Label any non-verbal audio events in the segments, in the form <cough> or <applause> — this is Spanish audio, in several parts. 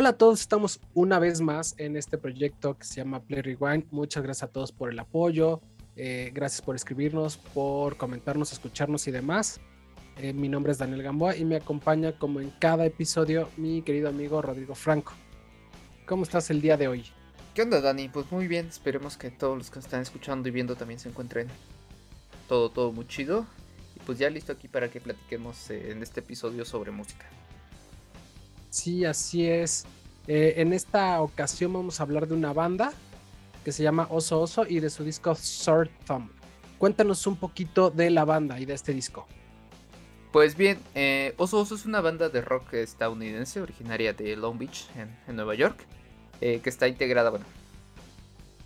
Hola a todos, estamos una vez más en este proyecto que se llama Play Rewind. Muchas gracias a todos por el apoyo, eh, gracias por escribirnos, por comentarnos, escucharnos y demás. Eh, mi nombre es Daniel Gamboa y me acompaña como en cada episodio mi querido amigo Rodrigo Franco. ¿Cómo estás el día de hoy? ¿Qué onda Dani? Pues muy bien, esperemos que todos los que están escuchando y viendo también se encuentren todo, todo muy chido. Y pues ya listo aquí para que platiquemos eh, en este episodio sobre música. Sí, así es. Eh, en esta ocasión vamos a hablar de una banda que se llama Oso Oso y de su disco Short Thumb. Cuéntanos un poquito de la banda y de este disco. Pues bien, eh, Oso Oso es una banda de rock estadounidense originaria de Long Beach, en, Nueva York, eh, que está integrada, bueno,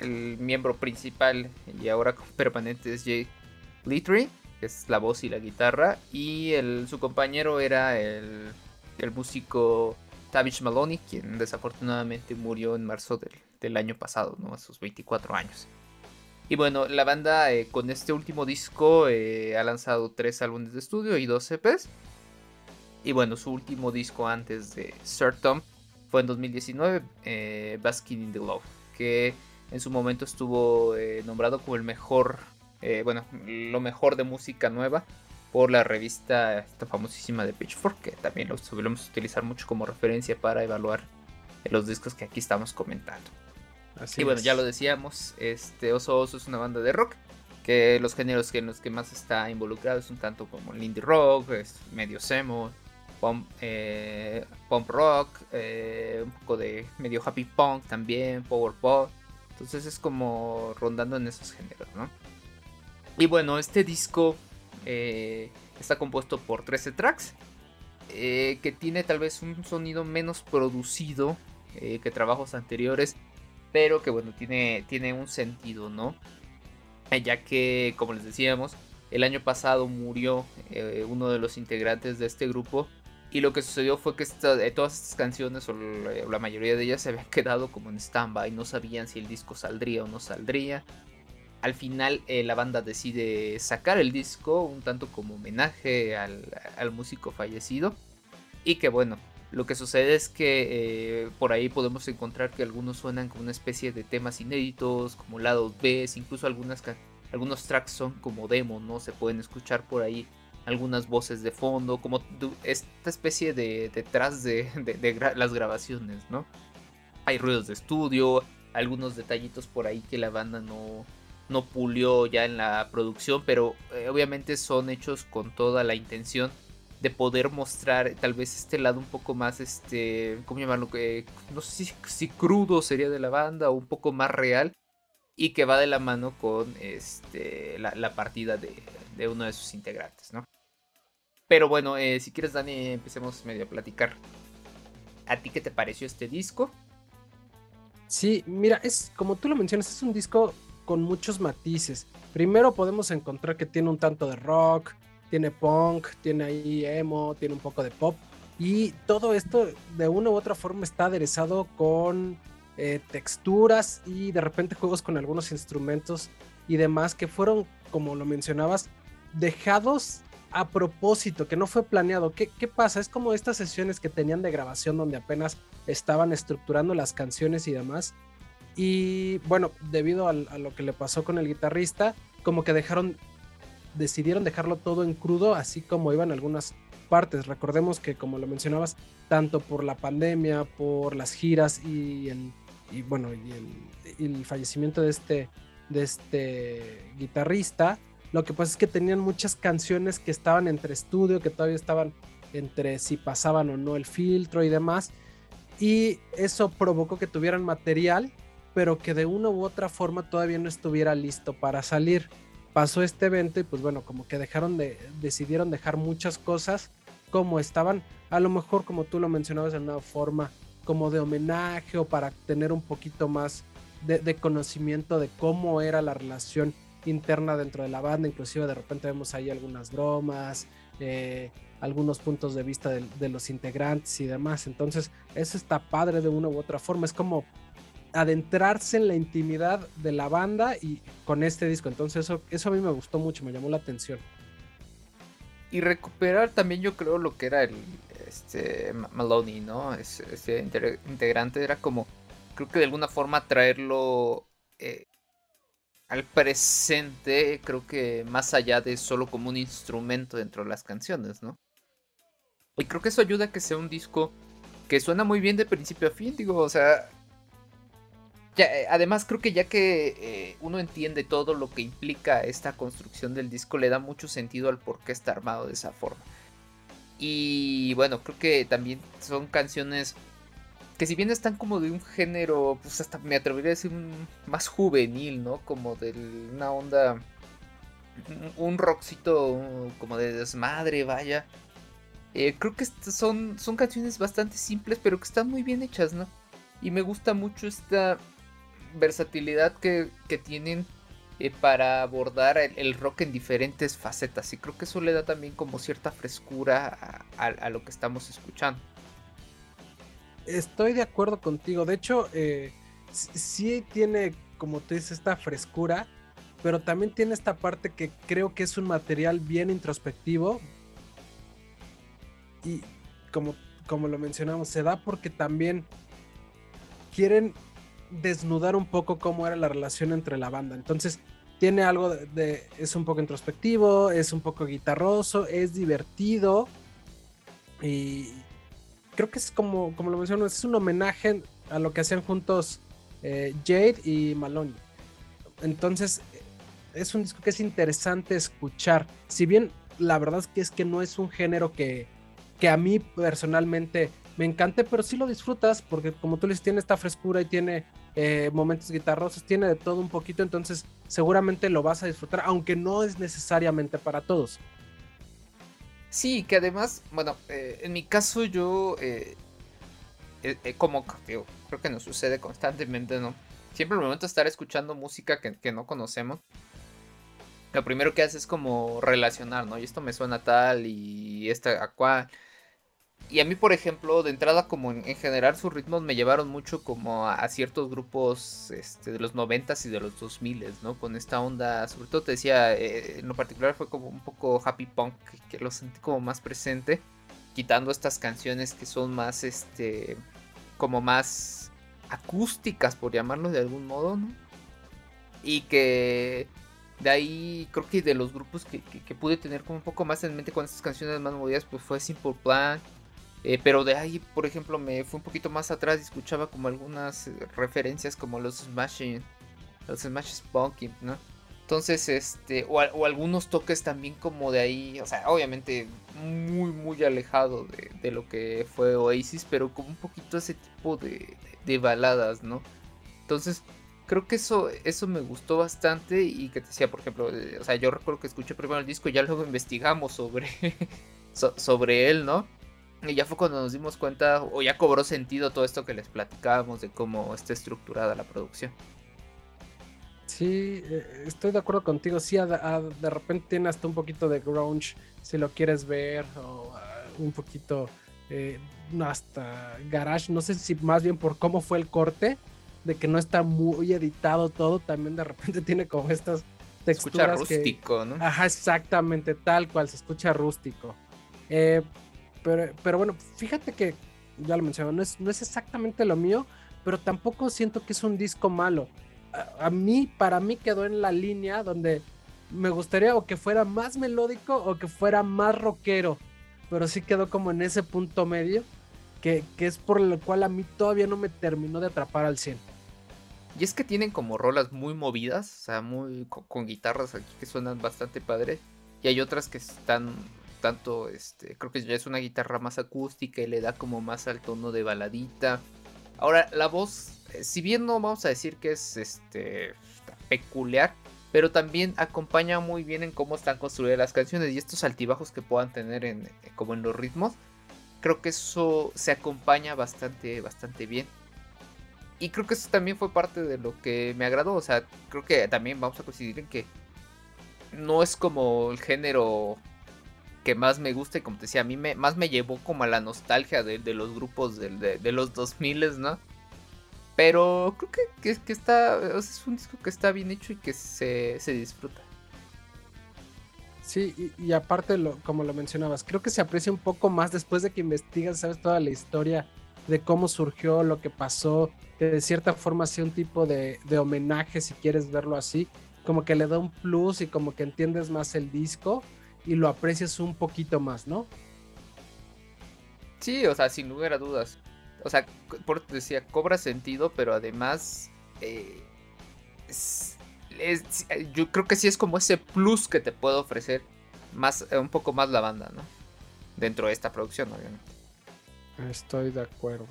el miembro principal y ahora <laughs> permanente es Jay Littree, que es la voz y la guitarra, y su compañero era el el músico Tavish Maloney, quien desafortunadamente murió en marzo del, año pasado, ¿no? a sus 24 años. Y bueno, la banda eh, con este último disco eh, ha lanzado tres álbumes de estudio y dos EPs. Y bueno, su último disco antes de Sir Tom fue en 2019, eh, Basking in the Love, que en su momento estuvo nombrado como el mejor, bueno, lo mejor de música nueva por la revista esta famosísima de Pitchfork, que también lo solemos utilizar mucho como referencia para evaluar los discos que aquí estamos comentando. y bueno, ya lo decíamos, este Oso Oso es una banda de rock, que los géneros que en los que más está involucrado es un tanto como el indie rock, es medio semo, pump, eh, rock, eh, un poco de medio happy punk también, power pop. Entonces es como rondando en esos géneros, ¿no? Y bueno, este disco eh, está compuesto por 13 tracks. Eh, que tiene tal vez un sonido menos producido eh, que trabajos anteriores. Pero que bueno, tiene, tiene un sentido, ¿no? Ya que, como les decíamos, el año pasado murió uno de los integrantes de este grupo. Y lo que sucedió fue que todas estas canciones, o la, mayoría de ellas, se habían <laughs> quedado como en stand-by. No sabían si el disco saldría o no saldría al final eh, la banda decide sacar el disco un tanto como homenaje al, músico fallecido. Y que bueno, lo que sucede es que eh, por ahí podemos encontrar que algunos suenan como una especie de temas inéditos, como lados B, incluso algunos tracks son como demo, ¿no? Se pueden escuchar por ahí algunas voces de fondo, como esta especie de detrás de, las grabaciones, ¿no? Hay ruidos de estudio, algunos detallitos por ahí que la banda no, no pulió ya en la producción, pero eh, obviamente son hechos con toda la intención de poder mostrar tal vez este lado un poco más, este, ¿cómo llamarlo? que no sé si, crudo sería de la banda o un poco más real y que va de la mano con este, la, partida de, uno de sus integrantes, ¿no? Pero bueno, eh, si quieres Dani, empecemos medio a platicar. ¿A ti qué te pareció este disco? Sí, mira, es como tú lo mencionas, es un disco con muchos matices. Primero podemos encontrar que tiene un tanto de rock, tiene punk, tiene ahí emo, tiene un poco de pop. Y todo esto de una u otra forma está aderezado con eh, texturas y de repente juegos con algunos instrumentos y demás que fueron, como lo mencionabas, dejados a propósito, que no fue planeado. ¿Qué, ¿Qué, pasa? Es como estas sesiones que tenían de grabación donde apenas estaban estructurando las canciones y demás. Y bueno, debido a, lo que le pasó con el guitarrista, como que dejaron, decidieron dejarlo todo en crudo, así como iban algunas partes. Recordemos que, como lo mencionabas, tanto por la pandemia, por las giras y el, y bueno, y el, fallecimiento de este, de este guitarrista, lo que pasa es que tenían muchas canciones que estaban entre estudio, que todavía estaban entre si pasaban o no el filtro y demás. Y eso provocó que tuvieran material pero que de una u otra forma todavía no estuviera listo para salir. Pasó este evento y pues bueno, como que dejaron de, decidieron dejar muchas cosas como estaban, a lo mejor como tú lo mencionabas en una forma como de homenaje o para tener un poquito más de, conocimiento de cómo era la relación interna dentro de la banda, inclusive de repente vemos ahí algunas bromas, eh, algunos puntos de vista de, de, los integrantes y demás. Entonces, eso está padre de una u otra forma. Es como adentrarse en la intimidad de la banda y con este disco. Entonces eso, eso a mí me gustó mucho, me llamó la atención. Y recuperar también yo creo lo que era el, este, Maloney, ¿no? Ese, integrante era como, creo que de alguna forma traerlo eh, al presente, creo que más allá de solo como un instrumento dentro de las canciones, ¿no? Y creo que eso ayuda a que sea un disco que suena muy bien de principio a fin, digo, o sea... Eh, además creo que ya que eh, uno entiende todo lo que implica esta construcción del disco, le da mucho sentido al por qué está armado de esa forma. Y bueno, creo que también son canciones que si bien están como de un género, pues hasta me atrevería a decir más juvenil, ¿no? Como de una onda, un rockcito como de desmadre, vaya. Eh, creo que son, son canciones bastante simples, pero que están muy bien hechas, ¿no? Y me gusta mucho esta versatilidad que, tienen eh, para abordar el, rock en diferentes facetas. Y creo que eso le da también como cierta frescura a, lo que estamos escuchando. Estoy de acuerdo contigo. De hecho, eh, sí tiene, como tú dices, esta frescura. Pero también tiene esta parte que creo que es un material bien introspectivo, y como, como lo mencionamos, se da porque también quieren desnudar un poco cómo era la relación entre la banda. Entonces, tiene algo de, es un poco introspectivo, es un poco guitarroso, es divertido y creo que es como, como lo menciono, es un homenaje a lo que hacían juntos eh, Jade y Maloney. Entonces, es un disco que es interesante escuchar. Si bien la verdad es que es que no es un género que, que a mí personalmente me encante, pero sí lo disfrutas porque como tú les tiene esta frescura y tiene eh, momentos guitarrosos, tiene de todo un poquito, entonces seguramente lo vas a disfrutar, aunque no es necesariamente para todos. Sí, que además, bueno, eh, en mi caso yo, eh, como creo que nos sucede constantemente, ¿no? Siempre el momento de estar escuchando música que, que no conocemos, lo primero que haces es como relacionar, ¿no? Y esto me suena tal y esta a cual y a mí, por ejemplo, de entrada, como en, general, sus ritmos me llevaron mucho como a, ciertos grupos este, de los 90s y de los 2000s, ¿no? Con esta onda, sobre todo te decía, eh, en lo particular fue como un poco happy punk, que lo sentí como más presente, quitando estas canciones que son más, este, como más acústicas, por llamarlo de algún modo, ¿no? Y que de ahí creo que de los grupos que, que, pude tener como un poco más en mente con estas canciones más movidas, pues fue Simple Plan. Eh, pero de ahí, por ejemplo, me fui un poquito más atrás y escuchaba como algunas eh, referencias como los Smashing, los Smash Punky, ¿no? Entonces, este, o, algunos toques también como de ahí, o sea, obviamente muy, muy alejado de, lo que fue Oasis, pero como un poquito ese tipo de, de, baladas, ¿no? Entonces, creo que eso, eso me gustó bastante y que te decía, por ejemplo, o sea, yo recuerdo que escuché primero el disco y ya luego investigamos sobre, <laughs> sobre él, ¿no? Y ya fue cuando nos dimos cuenta, o ya cobró sentido todo esto que les platicábamos de cómo está estructurada la producción. Sí, eh, estoy de acuerdo contigo. Sí, de repente tiene hasta un poquito de grunge, si lo quieres ver, o ah, un poquito eh, hasta garage. No sé si más bien por cómo fue el corte, de que no está muy editado todo, también de repente <laughs> tiene como estas texturas. Se escucha rústico, ¿no? Ajá, exactamente, tal cual, se escucha rústico. Eh, pero, bueno, fíjate que, ya lo mencionaba, no es, no es exactamente lo mío, pero tampoco siento que es un disco malo. A, mí, para mí quedó en la línea donde me gustaría o que fuera más melódico o que fuera más rockero, pero sí quedó como en ese punto medio, que, es por lo cual a mí todavía no me terminó de atrapar al 100. Y es que tienen como rolas muy movidas, o sea, muy con, con guitarras aquí que suenan bastante padres. Y hay otras que están tanto, este, creo que ya es una guitarra más acústica y le da como más al tono de baladita. Ahora, la voz, eh, si bien no vamos a decir que es este peculiar, pero también acompaña muy bien en cómo están construidas las canciones y estos altibajos que puedan tener en, eh, como en los ritmos. Creo que eso se acompaña bastante, bastante bien. Y creo que eso también fue parte de lo que me agradó. O sea, creo que también vamos a coincidir en que no es como el género que más me gusta y como te decía, a mí me, más me llevó como a la nostalgia de, los grupos de, los 2000, ¿no? Pero creo que, que, está, es un disco que está bien hecho y que se, disfruta. Sí, y, aparte, como lo mencionabas, creo que se aprecia un poco más después de que investigas, sabes, toda la historia de cómo surgió, lo que pasó, que de cierta forma sea un tipo de, de homenaje, si quieres verlo así, como que le da un plus y como que entiendes más el disco y lo aprecias un poquito más, ¿no? Sí, o sea, sin lugar a dudas. O sea, por decía, cobra sentido, pero además eh, yo creo que sí es como ese plus que te puede ofrecer más, eh, un poco más la banda, ¿no? Dentro de esta producción, obviamente. Estoy de acuerdo.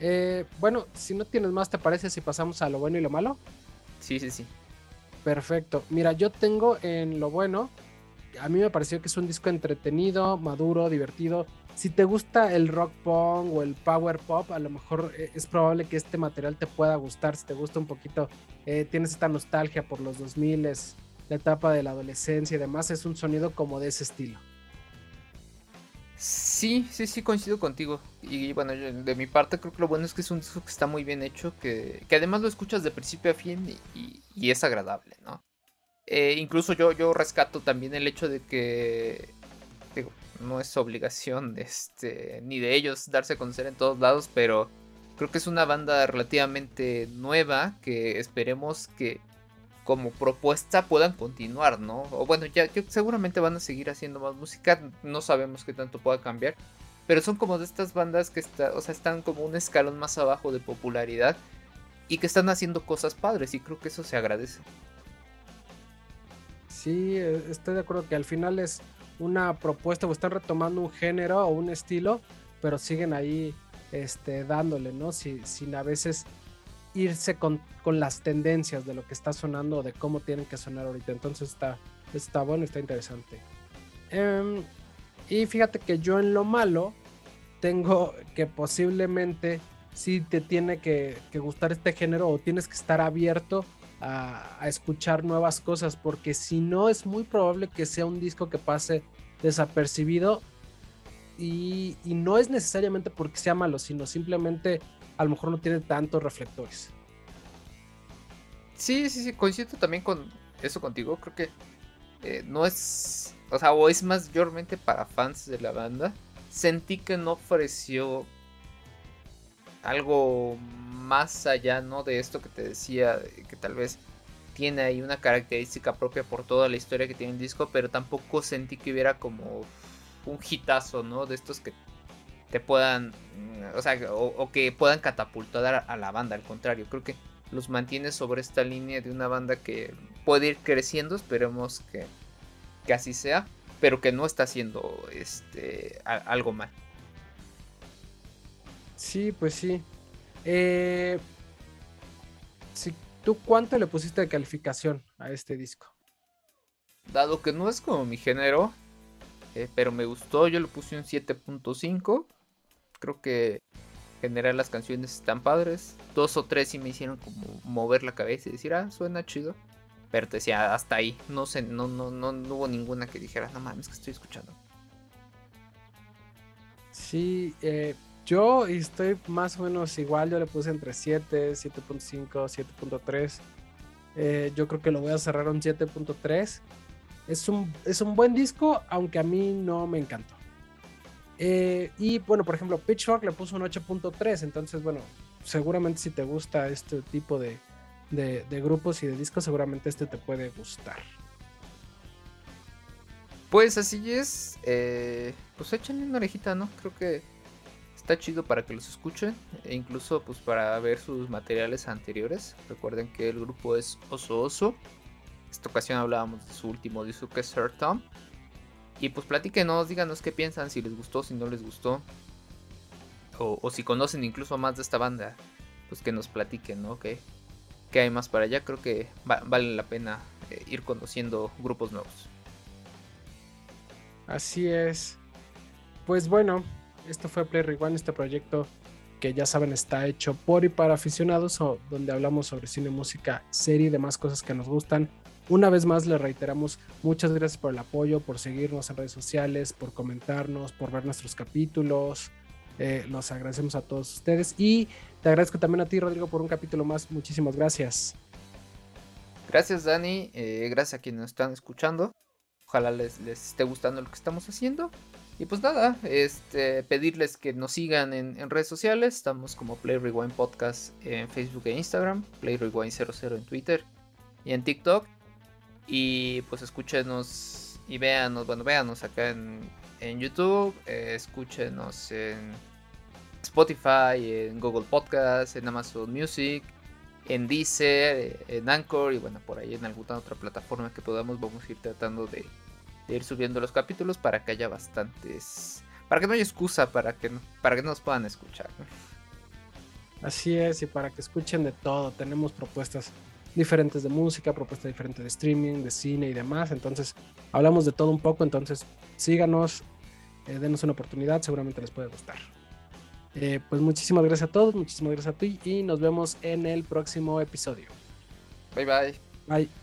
Eh, bueno, si no tienes más, ¿te parece si pasamos a lo bueno y lo malo? Sí, sí, sí. Perfecto. Mira, yo tengo en lo bueno, a mí me pareció que es un disco entretenido, maduro, divertido. Si te gusta el rock punk o el power pop, a lo mejor eh, es probable que este material te pueda gustar. Si te gusta un poquito, eh, tienes esta nostalgia por los 2000, la etapa de la adolescencia y demás, es un sonido como de ese estilo. Sí, sí, sí, coincido contigo. Y bueno, de mi parte creo que lo bueno es que es un disco que está muy bien hecho, que, además lo escuchas de principio a fin y, es agradable, ¿no? Eh, incluso yo, yo rescato también el hecho de que, digo, no es obligación este, ni de ellos darse a conocer en todos lados, pero creo que es una banda relativamente nueva que esperemos que como propuesta puedan continuar, ¿no? O bueno, ya, seguramente van a seguir haciendo más música, no sabemos qué tanto pueda cambiar, pero son como de estas bandas que está, o sea, están como un escalón más abajo de popularidad y que están haciendo cosas padres y creo que eso se agradece. Sí, eh, estoy de acuerdo que al final es una propuesta o están retomando un género o un estilo, pero siguen ahí este, dándole, ¿no? sin a veces irse con, las tendencias de lo que está sonando o de cómo tienen que sonar ahorita. Entonces está, está bueno, está interesante. Em, y fíjate que yo en lo malo tengo que posiblemente sí te tiene que, gustar este género o tienes que estar abierto a, escuchar nuevas cosas porque si no es muy probable que sea un disco que pase desapercibido y, no es necesariamente porque sea malo, sino simplemente a lo mejor no tiene tantos reflectores. Sí, sí, sí, coincido también con eso contigo. Creo que eh, no es, o sea, o es mayormente para fans de la banda. Sentí que no ofreció algo más allá, ¿no? De esto que te decía, que tal vez tiene ahí una característica propia por toda la historia que tiene el disco, pero tampoco sentí que hubiera como un hitazo, ¿no? De estos que te puedan, mm, o sea, o, que puedan catapultar a la banda, al contrario, creo que los mantiene sobre esta línea de una banda que puede ir creciendo, esperemos que, que así sea, pero que no está haciendo este, algo mal. Sí, pues sí. Eh, ¿Tú cuánto le pusiste de calificación a este disco? Dado que no es como mi género, eh, pero me gustó, yo le puse un 7.5. Creo que en general las canciones están padres. Dos o tres sí me hicieron como mover la cabeza y decir, ah, suena chido. Pero te decía, hasta ahí. No sé, no, no, no, hubo ninguna que dijera, no mames, que estoy escuchando. Sí, eh, yo estoy más o menos igual. Yo le puse entre 7, 7.5, 7.3. yo creo que lo voy a cerrar un 7.3. Es un, es un buen disco, aunque a mí no me encantó. Eh, y bueno, por ejemplo, Pitchfork le puso un 8.3, entonces bueno, seguramente si te gusta este tipo de, grupos y de discos, seguramente este te puede gustar. Pues así es, eh, pues échenle una orejita, ¿no? Creo que está chido para que los escuchen e incluso pues para ver sus materiales anteriores. Recuerden que el grupo es Oso Oso. Esta ocasión hablábamos de su último disco que es Sir Tom. Y pues platíquenos, díganos qué piensan, si les gustó, si no les gustó. O, si conocen incluso más de esta banda, pues que nos platiquen, ¿no? ¿Qué, hay más para allá? Creo que vale la pena eh, ir conociendo grupos nuevos. Así es. Pues bueno, esto fue Play Rewind, este proyecto que ya saben está hecho por y para aficionados, donde hablamos sobre cine, música, serie y demás cosas que nos gustan una vez más le reiteramos muchas gracias por el apoyo, por seguirnos en redes sociales, por comentarnos, por ver nuestros capítulos. Eh, los agradecemos a todos ustedes y te agradezco también a ti, Rodrigo, por un capítulo más. Muchísimas gracias. Gracias, Dani. Eh, gracias a quienes nos están escuchando. Ojalá les, les esté gustando lo que estamos haciendo. Y pues nada, este, pedirles que nos sigan en, redes sociales. Estamos como Play Rewind Podcast en Facebook e Instagram, Play Rewind 00 en Twitter y en TikTok. Y pues escúchenos y véanos, bueno, véanos acá en, en YouTube, escúchenos en Spotify, en Google Podcast, en Amazon Music, en Deezer, en Anchor y bueno, por ahí en alguna otra plataforma que podamos, vamos a ir tratando de ir subiendo los capítulos para que haya bastantes. Para que no haya excusa para que no, para que nos puedan escuchar. Así es, y para que escuchen de todo. Tenemos propuestas diferentes de música, propuestas diferentes de streaming, de cine y demás. Entonces, hablamos de todo un poco. Entonces, síganos, eh, denos una oportunidad, seguramente les puede gustar. Eh, pues muchísimas gracias a todos, muchísimas gracias a ti y nos vemos en el próximo episodio. Bye bye. Bye.